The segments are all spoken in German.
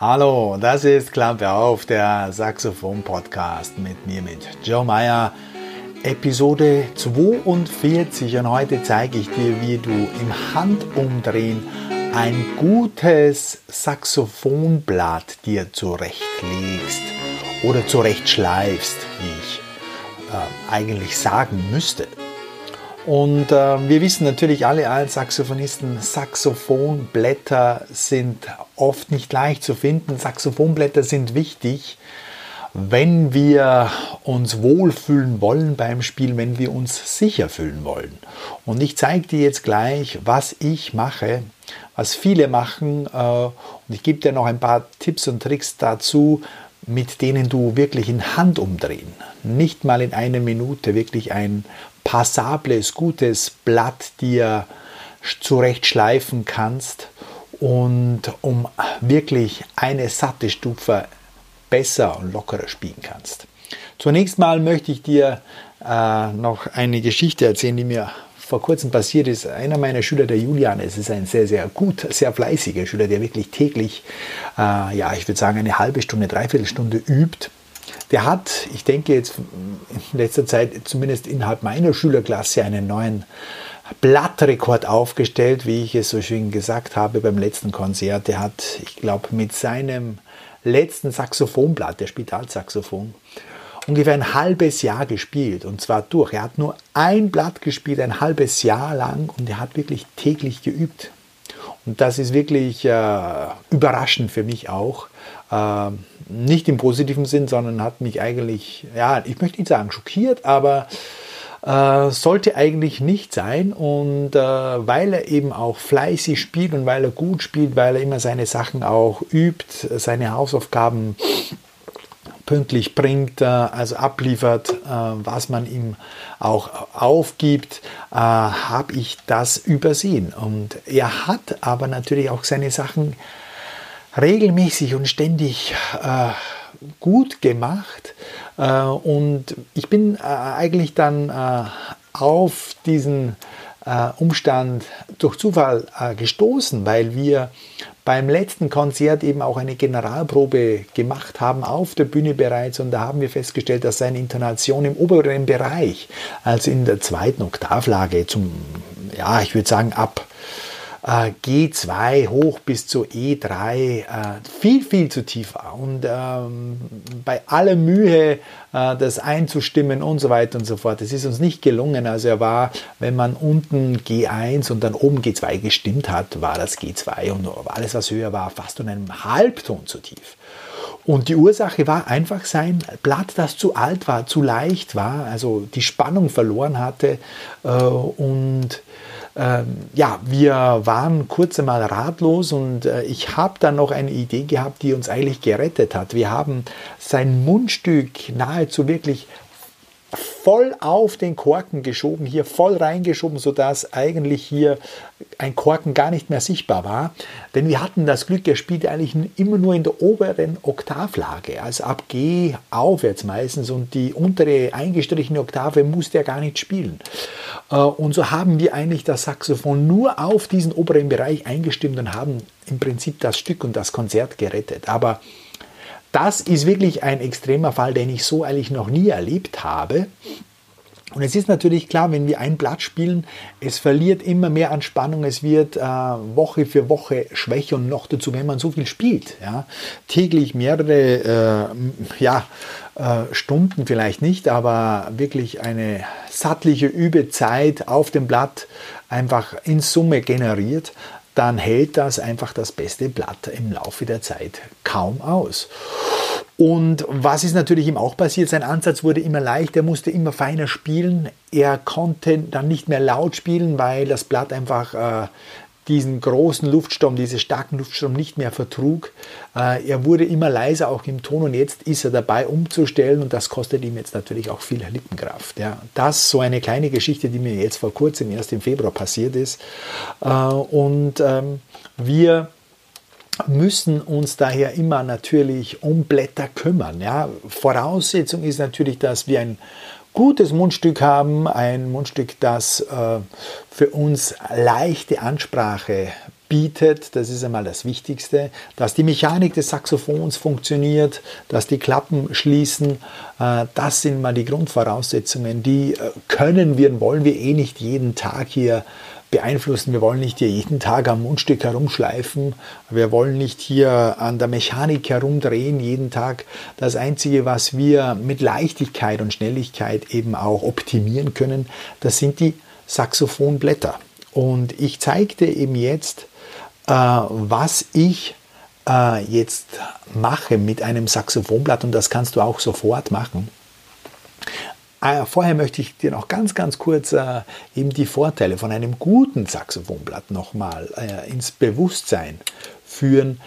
Hallo, das ist Klampe auf, der Saxophon-Podcast mit mir, mit Joe Meyer. Episode 42 und heute zeige ich dir, wie du im Handumdrehen ein gutes Saxophonblatt dir zurechtlegst oder zurechtschleifst, wie ich äh, eigentlich sagen müsste. Und äh, wir wissen natürlich alle als Saxophonisten, Saxophonblätter sind oft nicht leicht zu finden. Saxophonblätter sind wichtig, wenn wir uns wohlfühlen wollen beim Spiel, wenn wir uns sicher fühlen wollen. Und ich zeige dir jetzt gleich, was ich mache, was viele machen. Äh, und ich gebe dir noch ein paar Tipps und Tricks dazu, mit denen du wirklich in Hand umdrehen, nicht mal in einer Minute wirklich ein passables, gutes Blatt dir zurechtschleifen kannst und um wirklich eine satte Stufe besser und lockerer spielen kannst. Zunächst mal möchte ich dir äh, noch eine Geschichte erzählen, die mir vor kurzem passiert ist. Einer meiner Schüler, der Julian, es ist ein sehr, sehr gut, sehr fleißiger Schüler, der wirklich täglich, äh, ja, ich würde sagen, eine halbe Stunde, dreiviertel Stunde übt der hat, ich denke jetzt in letzter Zeit, zumindest innerhalb meiner Schülerklasse, einen neuen Blattrekord aufgestellt, wie ich es so schön gesagt habe beim letzten Konzert. Der hat, ich glaube, mit seinem letzten Saxophonblatt, der spielt Altsaxophon, ungefähr ein halbes Jahr gespielt und zwar durch. Er hat nur ein Blatt gespielt, ein halbes Jahr lang und er hat wirklich täglich geübt. Und das ist wirklich äh, überraschend für mich auch. Äh, nicht im positiven Sinn, sondern hat mich eigentlich, ja, ich möchte nicht sagen schockiert, aber äh, sollte eigentlich nicht sein. Und äh, weil er eben auch fleißig spielt und weil er gut spielt, weil er immer seine Sachen auch übt, seine Hausaufgaben pünktlich bringt, äh, also abliefert, äh, was man ihm auch aufgibt, äh, habe ich das übersehen. Und er hat aber natürlich auch seine Sachen regelmäßig und ständig gut gemacht. und ich bin eigentlich dann auf diesen Umstand durch Zufall gestoßen, weil wir beim letzten Konzert eben auch eine Generalprobe gemacht haben, auf der Bühne bereits. Und da haben wir festgestellt, dass seine Intonation im oberen Bereich, also in der zweiten Oktavlage, zum, ja, ich würde sagen, ab äh, G2 hoch bis zu E3 äh, viel, viel zu tief war. Und ähm, bei aller Mühe, äh, das einzustimmen und so weiter und so fort, das ist uns nicht gelungen. Also er war, wenn man unten G1 und dann oben G2 gestimmt hat, war das G2 und alles, was höher war, fast um einen Halbton zu tief. Und die Ursache war einfach sein Blatt, das zu alt war, zu leicht war, also die Spannung verloren hatte äh, und ja, wir waren kurz einmal ratlos und äh, ich habe dann noch eine Idee gehabt, die uns eigentlich gerettet hat. Wir haben sein Mundstück nahezu wirklich voll auf den Korken geschoben, hier voll reingeschoben, sodass eigentlich hier ein Korken gar nicht mehr sichtbar war. Denn wir hatten das Glück, er spielte eigentlich immer nur in der oberen Oktavlage, also ab G aufwärts meistens und die untere eingestrichene Oktave musste er gar nicht spielen. Äh, und so haben wir eigentlich das Saxophon nur auf diesen oberen Bereich eingestimmt und haben im Prinzip das Stück und das Konzert gerettet. Aber das ist wirklich ein extremer Fall, den ich so eigentlich noch nie erlebt habe. Und es ist natürlich klar, wenn wir ein Blatt spielen, es verliert immer mehr an Spannung, es wird äh, Woche für Woche schwächer und noch dazu, wenn man so viel spielt. Ja, täglich mehrere äh, ja, äh, Stunden vielleicht nicht, aber wirklich eine sattliche Übezeit auf dem Blatt einfach in Summe generiert, dann hält das einfach das beste Blatt im Laufe der Zeit kaum aus. Und was ist natürlich ihm auch passiert? Sein Ansatz wurde immer leichter, er musste immer feiner spielen. Er konnte dann nicht mehr laut spielen, weil das Blatt einfach äh, diesen großen Luftsturm, diesen starken Luftsturm nicht mehr vertrug. Äh, er wurde immer leiser auch im Ton und jetzt ist er dabei umzustellen und das kostet ihm jetzt natürlich auch viel Lippenkraft. Ja. Das so eine kleine Geschichte, die mir jetzt vor kurzem, erst im Februar passiert ist. Äh, und ähm, wir müssen uns daher immer natürlich um Blätter kümmern. Ja. Voraussetzung ist natürlich, dass wir ein gutes Mundstück haben, ein Mundstück, das äh, für uns leichte Ansprache bietet, das ist einmal das Wichtigste, dass die Mechanik des Saxophons funktioniert, dass die Klappen schließen, äh, das sind mal die Grundvoraussetzungen, die äh, können wir und wollen wir eh nicht jeden Tag hier beeinflussen. Wir wollen nicht hier jeden Tag am Mundstück herumschleifen. Wir wollen nicht hier an der Mechanik herumdrehen jeden Tag. Das Einzige, was wir mit Leichtigkeit und Schnelligkeit eben auch optimieren können, das sind die Saxophonblätter. Und ich zeigte eben jetzt, äh, was ich äh, jetzt mache mit einem Saxophonblatt und das kannst du auch sofort machen. Äh, vorher möchte ich dir noch ganz, ganz kurz äh, eben die Vorteile von einem guten Saxophonblatt nochmal äh, ins Bewusstsein führen.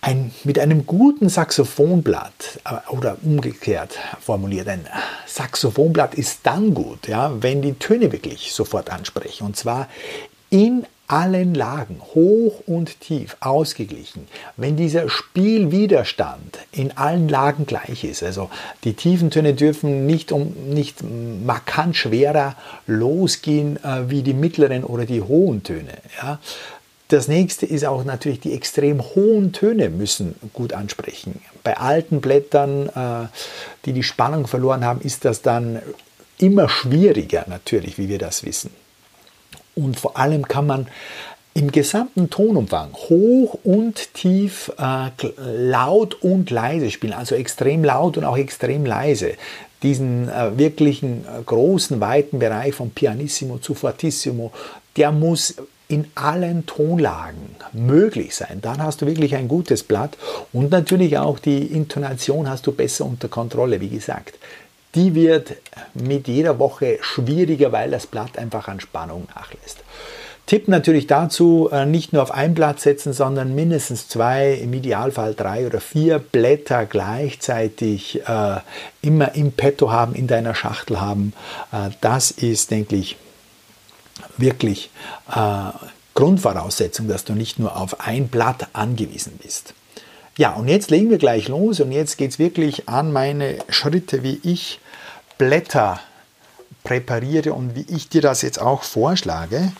Ein, mit einem guten Saxophonblatt äh, oder umgekehrt formuliert, ein Saxophonblatt ist dann gut, ja, wenn die Töne wirklich sofort ansprechen. Und zwar in allen Lagen, hoch und tief, ausgeglichen. Wenn dieser Spielwiderstand in allen Lagen gleich ist, also die tiefen Töne dürfen nicht, um, nicht markant schwerer losgehen äh, wie die mittleren oder die hohen Töne. Ja. Das nächste ist auch natürlich, die extrem hohen Töne müssen gut ansprechen. Bei alten Blättern, äh, die die Spannung verloren haben, ist das dann immer schwieriger natürlich, wie wir das wissen. Und vor allem kann man im gesamten Tonumfang hoch und tief, äh, laut und leise spielen, also extrem laut und auch extrem leise. Diesen äh, wirklichen äh, großen, weiten Bereich von Pianissimo zu Fortissimo, der muss in allen Tonlagen möglich sein. Dann hast du wirklich ein gutes Blatt und natürlich auch die Intonation hast du besser unter Kontrolle, wie gesagt die wird mit jeder Woche schwieriger, weil das Blatt einfach an Spannung nachlässt. Tipp natürlich dazu, äh, nicht nur auf ein Blatt setzen, sondern mindestens zwei, im Idealfall drei oder vier Blätter gleichzeitig äh, immer im Petto haben, in deiner Schachtel haben. Äh, das ist, denke ich, wirklich äh, Grundvoraussetzung, dass du nicht nur auf ein Blatt angewiesen bist. Ja, und jetzt legen wir gleich los und jetzt geht es wirklich an meine Schritte, wie ich Blätter präpariere und wie ich dir das jetzt auch vorschlage.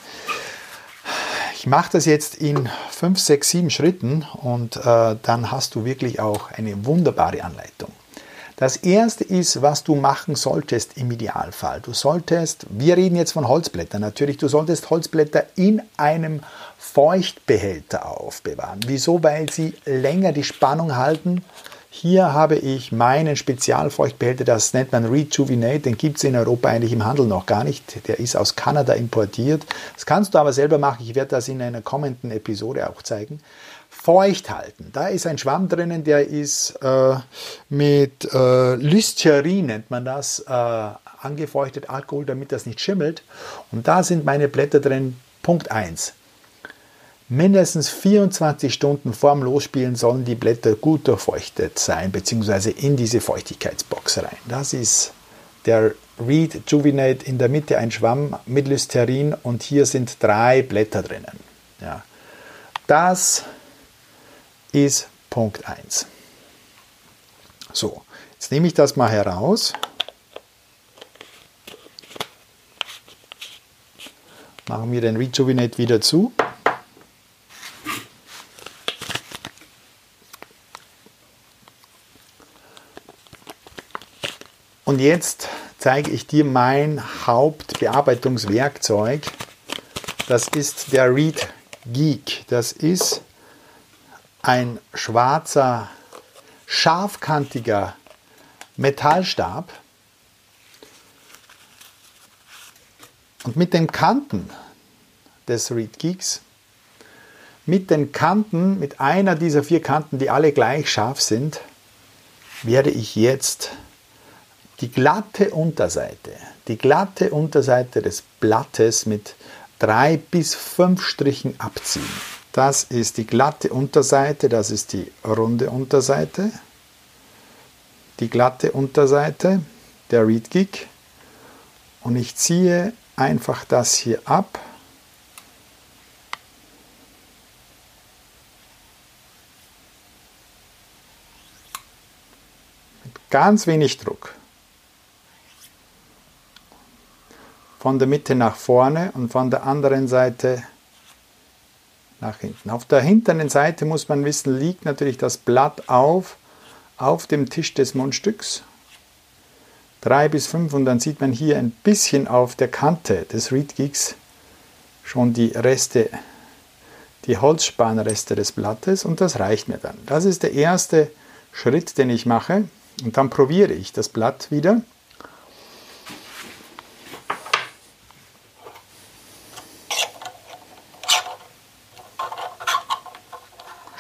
Ich mache das jetzt in 5, 6, 7 Schritten und äh, dann hast du wirklich auch eine wunderbare Anleitung. Das erste ist, was du machen solltest im Idealfall. Du solltest, wir reden jetzt von Holzblättern natürlich, du solltest Holzblätter in einem Feuchtbehälter aufbewahren. Wieso? Weil sie länger die Spannung halten. Hier habe ich meinen Spezialfeuchtbehälter, das nennt man Rejuvenate, den gibt es in Europa eigentlich im Handel noch gar nicht. Der ist aus Kanada importiert. Das kannst du aber selber machen. Ich werde das in einer kommenden Episode auch zeigen feucht halten. Da ist ein Schwamm drinnen, der ist äh, mit äh, Listerin, nennt man das, äh, angefeuchtet Alkohol, damit das nicht schimmelt. Und da sind meine Blätter drin. Punkt 1. Mindestens 24 Stunden vorm Losspielen sollen die Blätter gut durchfeuchtet sein, beziehungsweise in diese Feuchtigkeitsbox rein. Das ist der Reed Juvenate in der Mitte ein Schwamm mit Listerin und hier sind drei Blätter drinnen. Ja. Das ist Punkt 1. So, jetzt nehme ich das mal heraus. Machen wir den Rejuvenate wieder zu. Und jetzt zeige ich dir mein Hauptbearbeitungswerkzeug. Das ist der Reed Geek. Das ist ein schwarzer, scharfkantiger Metallstab. Und mit den Kanten des Reed Geeks, mit den Kanten, mit einer dieser vier Kanten, die alle gleich scharf sind, werde ich jetzt die glatte Unterseite, die glatte Unterseite des Blattes mit drei bis fünf Strichen abziehen. Das ist die glatte Unterseite, das ist die runde Unterseite, die glatte Unterseite der Reed Gig und ich ziehe einfach das hier ab. Mit ganz wenig Druck. Von der Mitte nach vorne und von der anderen Seite nach hinten. Auf der hinteren Seite muss man wissen, liegt natürlich das Blatt auf, auf dem Tisch des Mundstücks. Drei bis fünf und dann sieht man hier ein bisschen auf der Kante des Reed Geeks schon die Reste, die Holzspanreste des Blattes und das reicht mir dann. Das ist der erste Schritt, den ich mache und dann probiere ich das Blatt wieder.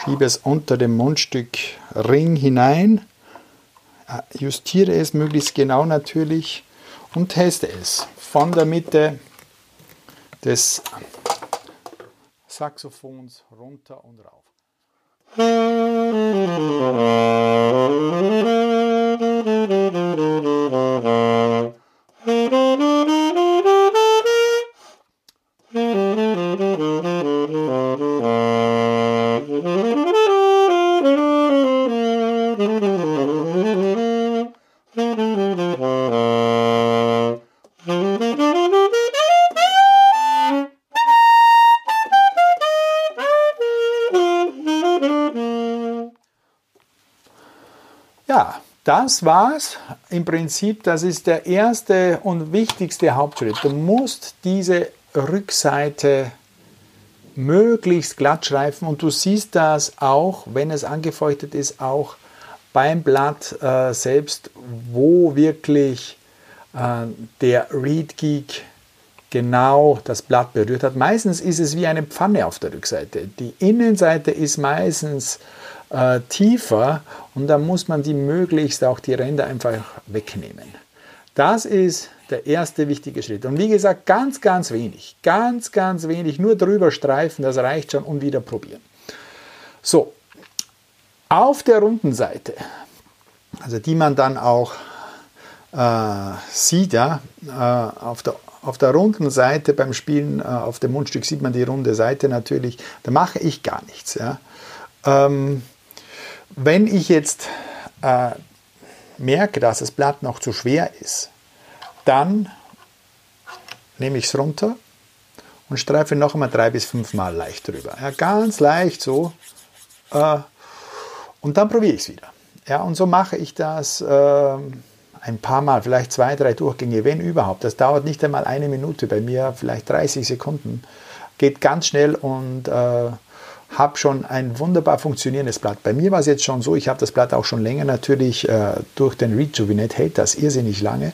Schiebe es unter dem Mundstück Ring hinein, äh, justiere es möglichst genau natürlich und teste es von der Mitte des Saxophons runter und rauf. Das war's. Im Prinzip, das ist der erste und wichtigste Hauptschritt. Du musst diese Rückseite möglichst glatt schreifen und du siehst das auch, wenn es angefeuchtet ist, auch beim Blatt äh, selbst, wo wirklich äh, der Read Geek genau das Blatt berührt hat. Meistens ist es wie eine Pfanne auf der Rückseite. Die Innenseite ist meistens äh, tiefer und da muss man die möglichst auch die Ränder einfach wegnehmen. Das ist der erste wichtige Schritt. Und wie gesagt, ganz, ganz wenig, ganz, ganz wenig, nur drüber streifen, das reicht schon und wieder probieren. So, auf der runden Seite, also die man dann auch äh, sieht, ja, äh, auf der auf der runden Seite beim Spielen, äh, auf dem Mundstück sieht man die runde Seite natürlich, da mache ich gar nichts. Ja. Ähm, wenn ich jetzt äh, merke, dass das Blatt noch zu schwer ist, dann nehme ich es runter und streife noch einmal drei bis fünf Mal leicht drüber. Ja, ganz leicht so. Äh, und dann probiere ich es wieder. Ja, und so mache ich das äh, ein paar Mal, vielleicht zwei, drei Durchgänge, wenn überhaupt. Das dauert nicht einmal eine Minute, bei mir vielleicht 30 Sekunden. Geht ganz schnell und äh, habe schon ein wunderbar funktionierendes Blatt. Bei mir war es jetzt schon so, ich habe das Blatt auch schon länger natürlich äh, durch den Rejuvenate, hält das irrsinnig lange.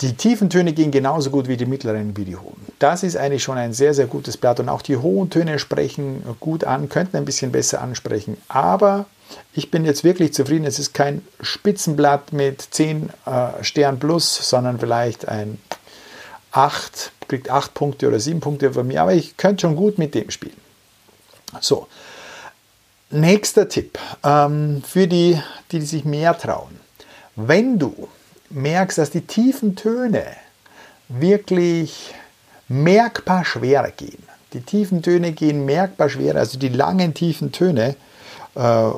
Die tiefen Töne gehen genauso gut wie die mittleren wie die hohen. Das ist eigentlich schon ein sehr, sehr gutes Blatt und auch die hohen Töne sprechen gut an, könnten ein bisschen besser ansprechen. Aber ich bin jetzt wirklich zufrieden. Es ist kein Spitzenblatt mit 10 äh, Stern plus, sondern vielleicht ein 8, kriegt 8 Punkte oder 7 Punkte von mir. Aber ich könnte schon gut mit dem spielen. So, nächster Tipp ähm, für die, die sich mehr trauen. Wenn du merkst, dass die tiefen Töne wirklich merkbar schwerer gehen, die tiefen Töne gehen merkbar schwerer, also die langen tiefen Töne, äh,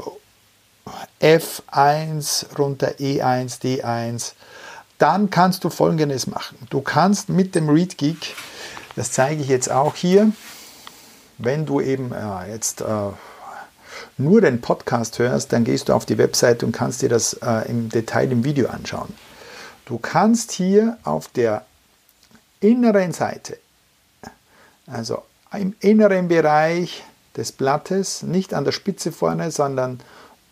F1 runter E1, D1, dann kannst du folgendes machen. Du kannst mit dem Read Geek, das zeige ich jetzt auch hier, wenn du eben äh, jetzt äh, nur den Podcast hörst, dann gehst du auf die Webseite und kannst dir das äh, im Detail im Video anschauen. Du kannst hier auf der inneren Seite, also im inneren Bereich des Blattes, nicht an der Spitze vorne, sondern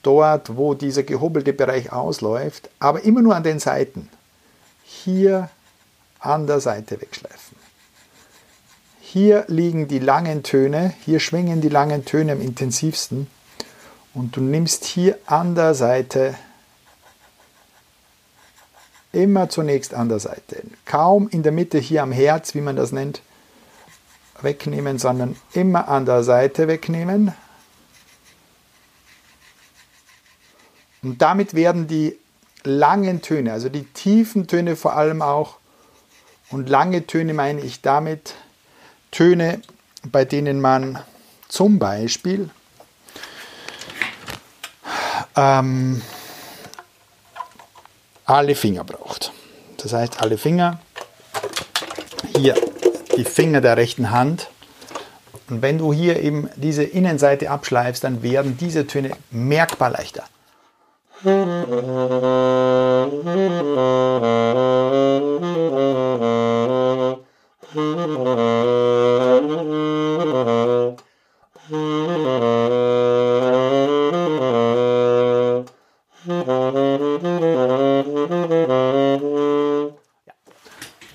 dort, wo dieser gehobelte Bereich ausläuft, aber immer nur an den Seiten, hier an der Seite wegschleifen. Hier liegen die langen Töne, hier schwingen die langen Töne am intensivsten und du nimmst hier an der Seite immer zunächst an der Seite, kaum in der Mitte hier am Herz, wie man das nennt, wegnehmen, sondern immer an der Seite wegnehmen. Und damit werden die langen Töne, also die tiefen Töne vor allem auch, und lange Töne meine ich damit, Töne, bei denen man zum Beispiel ähm, alle Finger braucht. Das heißt, alle Finger, hier die Finger der rechten Hand Und wenn du hier eben diese Innenseite abschleifst, dann werden diese Töne merkbar leichter.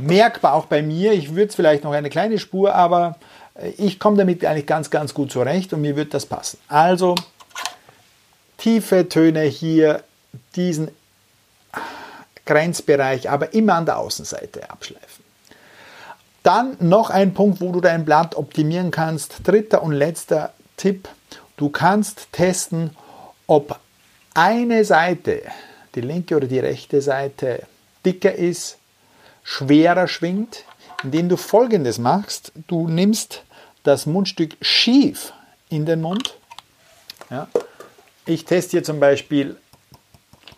Merkbar auch bei mir, ich würde es vielleicht noch eine kleine Spur, aber äh, ich komme damit eigentlich ganz, ganz gut zurecht und mir wird das passen. Also tiefe Töne hier, diesen Grenzbereich, aber immer an der Außenseite abschleifen. Dann noch ein Punkt, wo du dein Blatt optimieren kannst. Dritter und letzter Tipp. Du kannst testen, ob eine Seite, die linke oder die rechte Seite, dicker ist, schwerer schwingt, indem du folgendes machst. Du nimmst das Mundstück schief in den Mund. Ja. Ich teste hier zum Beispiel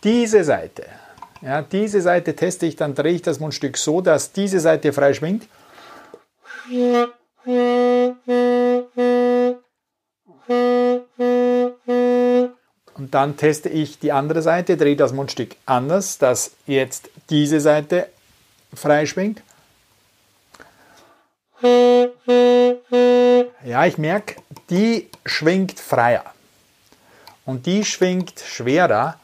diese Seite. Ja, diese Seite teste ich, dann drehe ich das Mundstück so, dass diese Seite frei schwingt. Und dann teste ich die andere Seite, drehe das Mundstück anders, dass jetzt diese Seite frei schwingt. Ja, ich merke, die schwingt freier. Und die schwingt schwerer.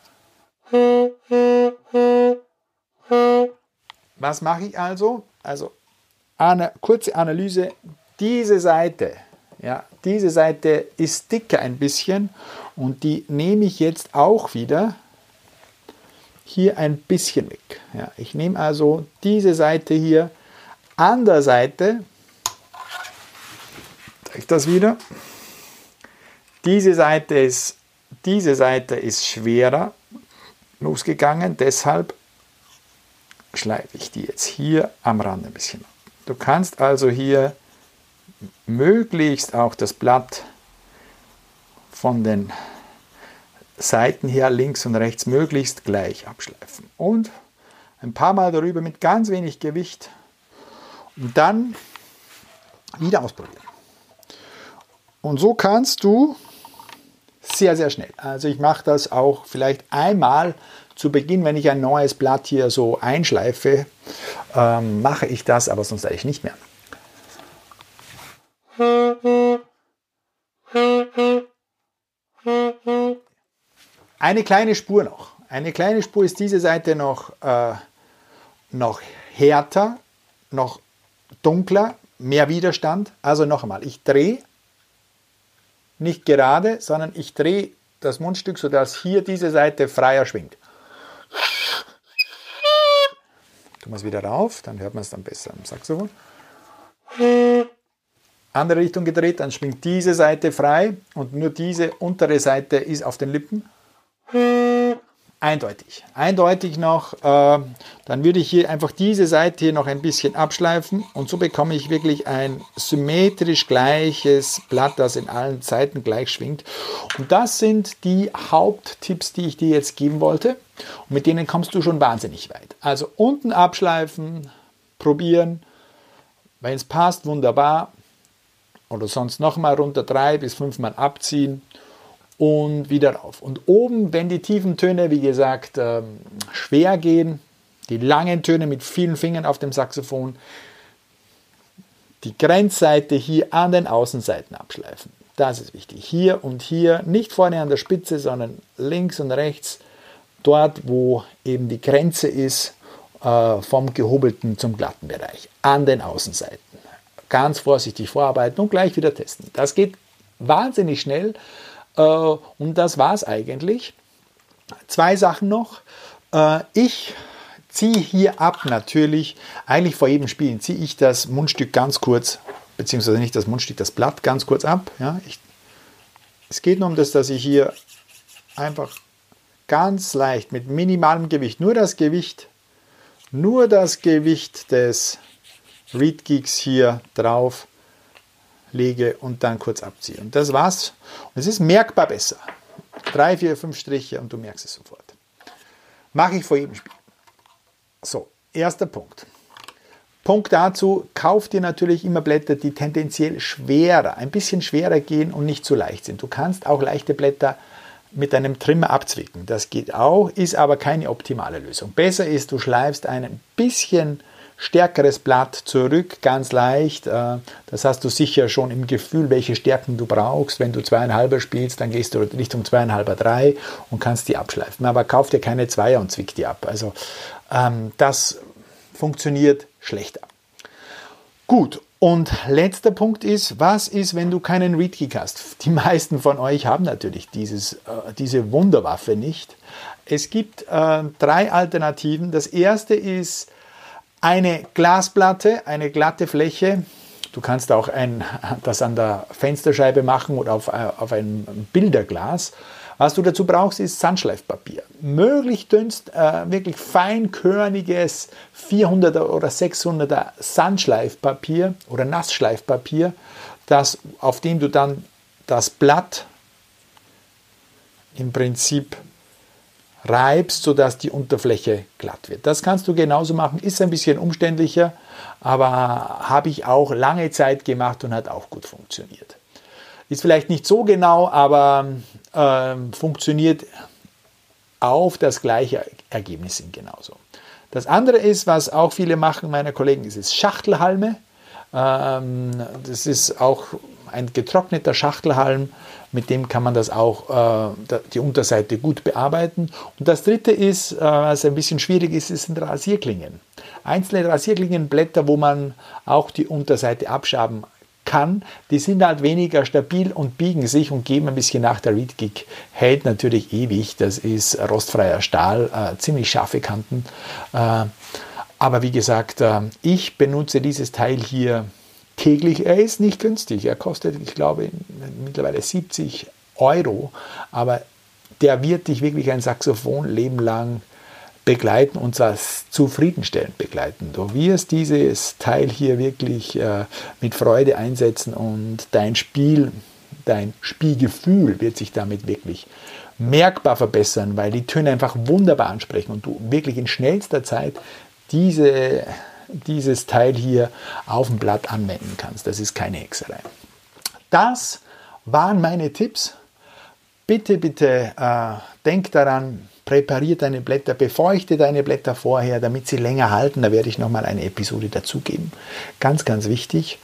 Was mache ich also? Also eine kurze Analyse. Diese Seite, ja, diese Seite ist dicker ein bisschen und die nehme ich jetzt auch wieder hier ein bisschen weg. Ja, ich nehme also diese Seite hier an der Seite, ich das wieder. Diese Seite ist, diese Seite ist schwerer losgegangen, deshalb schleife ich die jetzt hier am Rand ein bisschen. Du kannst also hier möglichst auch das Blatt von den Seiten her links und rechts möglichst gleich abschleifen. Und ein paar Mal darüber mit ganz wenig Gewicht und dann wieder ausprobieren. Und so kannst du sehr, sehr schnell. Also ich mache das auch vielleicht einmal zu Beginn, wenn ich ein neues Blatt hier so einschleife, ähm, mache ich das, aber sonst eigentlich nicht mehr. Eine kleine Spur noch. Eine kleine Spur ist diese Seite noch, äh, noch härter, noch dunkler, mehr Widerstand. Also noch einmal, ich drehe nicht gerade, sondern ich drehe das Mundstück, sodass hier diese Seite freier schwingt. Tun wir es wieder rauf, dann hört man es dann besser im Saxophon. Andere Richtung gedreht, dann schwingt diese Seite frei und nur diese untere Seite ist auf den Lippen. Eindeutig. Eindeutig noch. Äh, dann würde ich hier einfach diese Seite hier noch ein bisschen abschleifen und so bekomme ich wirklich ein symmetrisch gleiches Blatt, das in allen Seiten gleich schwingt. Und das sind die Haupttipps, die ich dir jetzt geben wollte. Und mit denen kommst du schon wahnsinnig weit. Also unten abschleifen, probieren. Wenn es passt, wunderbar. Oder sonst nochmal runter drei bis fünfmal abziehen und wieder rauf. Und oben, wenn die tiefen Töne, wie gesagt, ähm, schwer gehen, die langen Töne mit vielen Fingern auf dem Saxophon, die Grenzseite hier an den Außenseiten abschleifen. Das ist wichtig. Hier und hier, nicht vorne an der Spitze, sondern links und rechts, dort, wo eben die Grenze ist, äh, vom gehobelten zum glatten Bereich, an den Außenseiten. Ganz vorsichtig vorarbeiten und gleich wieder testen. Das geht wahnsinnig schnell und das war es eigentlich. Zwei Sachen noch. Äh, ich ziehe hier ab natürlich, eigentlich vor jedem Spiel ziehe ich das Mundstück ganz kurz, beziehungsweise nicht das Mundstück, das Blatt ganz kurz ab. Ja, ich, es geht nur um das, dass ich hier einfach ganz leicht mit minimalem Gewicht, nur das Gewicht, nur das Gewicht des Reed Geeks hier drauf lege und dann kurz abziehe. Und das war's. Und es ist merkbar besser. Drei, vier, fünf Striche und du merkst es sofort. Mache ich vor jedem Spiel. So, erster Punkt. Punkt dazu, kauf dir natürlich immer Blätter, die tendenziell schwerer, ein bisschen schwerer gehen und nicht zu leicht sind. Du kannst auch leichte Blätter mit einem Trimmer abzwicken. Das geht auch, ist aber keine optimale Lösung. Besser ist, du schleifst ein bisschen stärkeres Blatt zurück, ganz leicht. Äh, das hast du sicher schon im Gefühl, welche Stärken du brauchst. Wenn du zweieinhalber spielst, dann gehst du Richtung zweieinhalber, drei und kannst die abschleifen. Aber kauf dir keine Zweier und zwick die ab. Also ähm, das funktioniert schlechter. Gut, und letzter Punkt ist, was ist, wenn du keinen Readkick hast? Die meisten von euch haben natürlich dieses, äh, diese Wunderwaffe nicht. Es gibt äh, drei Alternativen. Das erste ist eine Glasplatte, eine glatte Fläche. Du kannst auch ein, das an der Fensterscheibe machen oder auf, äh, auf einem Bilderglas. Was du dazu brauchst, ist Sandschleifpapier. Möglichst dünnst, äh, wirklich feinkörniges 400er oder 600er Sandschleifpapier oder Nassschleifpapier, das, auf dem du dann das Blatt im Prinzip reibst, sodass die Unterfläche glatt wird. Das kannst du genauso machen, ist ein bisschen umständlicher, aber habe ich auch lange Zeit gemacht und hat auch gut funktioniert. Ist vielleicht nicht so genau, aber äh, funktioniert auf das gleiche Ergebnis hin genauso. Das andere ist, was auch viele machen, meine Kollegen, ist es Schachtelhalme. Ähm, das ist auch ein getrockneter Schachtelhalm, mit dem kann man das auch äh, die Unterseite gut bearbeiten. Und das dritte ist, äh, was ein bisschen schwierig ist, ist sind Rasierklingen. Einzelne Rasierklingenblätter, wo man auch die Unterseite abschaben kann, die sind halt weniger stabil und biegen sich und geben ein bisschen nach. Der Reed Gig hält natürlich ewig. Das ist rostfreier Stahl, äh, ziemlich scharfe Kanten. Äh, aber wie gesagt, äh, ich benutze dieses Teil hier täglich. Er ist nicht günstig. Er kostet, ich glaube, mittlerweile 70 Euro. Aber der wird dich wirklich ein Saxophon leben lang begleiten und zwar zufriedenstellend begleiten. Du wirst dieses Teil hier wirklich äh, mit Freude einsetzen und dein Spiel, dein Spielgefühl wird sich damit wirklich merkbar verbessern, weil die Töne einfach wunderbar ansprechen und du wirklich in schnellster Zeit diese, dieses Teil hier auf dem Blatt anwenden kannst. Das ist keine Hexerei. Das waren meine Tipps. Bitte, bitte äh, denk daran, präpariere deine Blätter, befeuchte deine Blätter vorher, damit sie länger halten. Da werde ich nochmal eine Episode dazugeben. Ganz, ganz wichtig.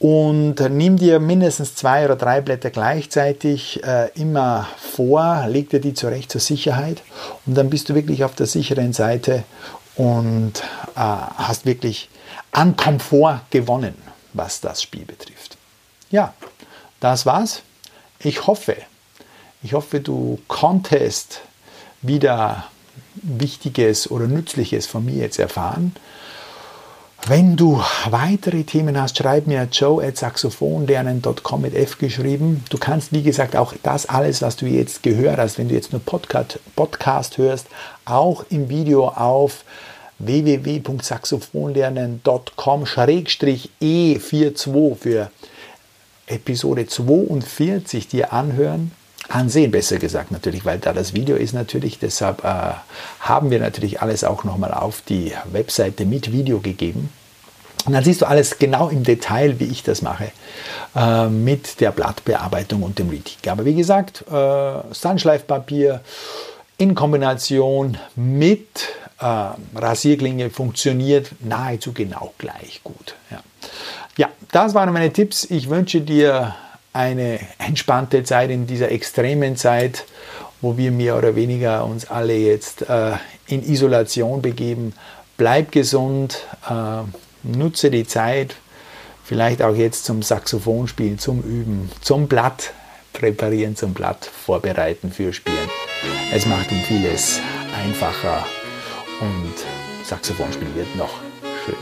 Und nimm dir mindestens zwei oder drei Blätter gleichzeitig äh, immer vor, leg dir die zurecht zur Sicherheit und dann bist du wirklich auf der sicheren Seite und äh, hast wirklich an Komfort gewonnen, was das Spiel betrifft. Ja, das war's. Ich hoffe, ich hoffe, du konntest wieder Wichtiges oder Nützliches von mir jetzt erfahren. Wenn du weitere Themen hast, schreib mir joe at saxophonlernen.com mit F geschrieben. Du kannst, wie gesagt, auch das alles, was du jetzt gehört hast, wenn du jetzt nur Podcast, Podcast hörst, auch im Video auf www.saxophonlernen.com-e42 für Episode 42 dir anhören ansehen, besser gesagt natürlich, weil da das Video ist natürlich. Deshalb äh, haben wir natürlich alles auch nochmal auf die Webseite mit Video gegeben. Und dann siehst du alles genau im Detail, wie ich das mache, äh, mit der Blattbearbeitung und dem Retik. Aber wie gesagt, äh, Sandschleifpapier in Kombination mit äh, Rasierklinge funktioniert nahezu genau gleich gut. Ja. ja, das waren meine Tipps. Ich wünsche dir eine entspannte Zeit in dieser extremen Zeit, wo wir mehr oder weniger uns alle jetzt äh, in Isolation begeben. Bleib gesund, äh, nutze die Zeit, vielleicht auch jetzt zum Saxophonspielen, zum Üben, zum Blatt präparieren, zum Blatt vorbereiten für Spielen. Es macht ihm vieles einfacher und Saxophonspielen wird noch schöner.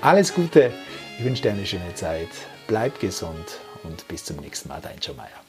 Alles Gute, ich wünsche dir eine schöne Zeit, bleib gesund und bis zum nächsten Mal, dein Joe Meyer.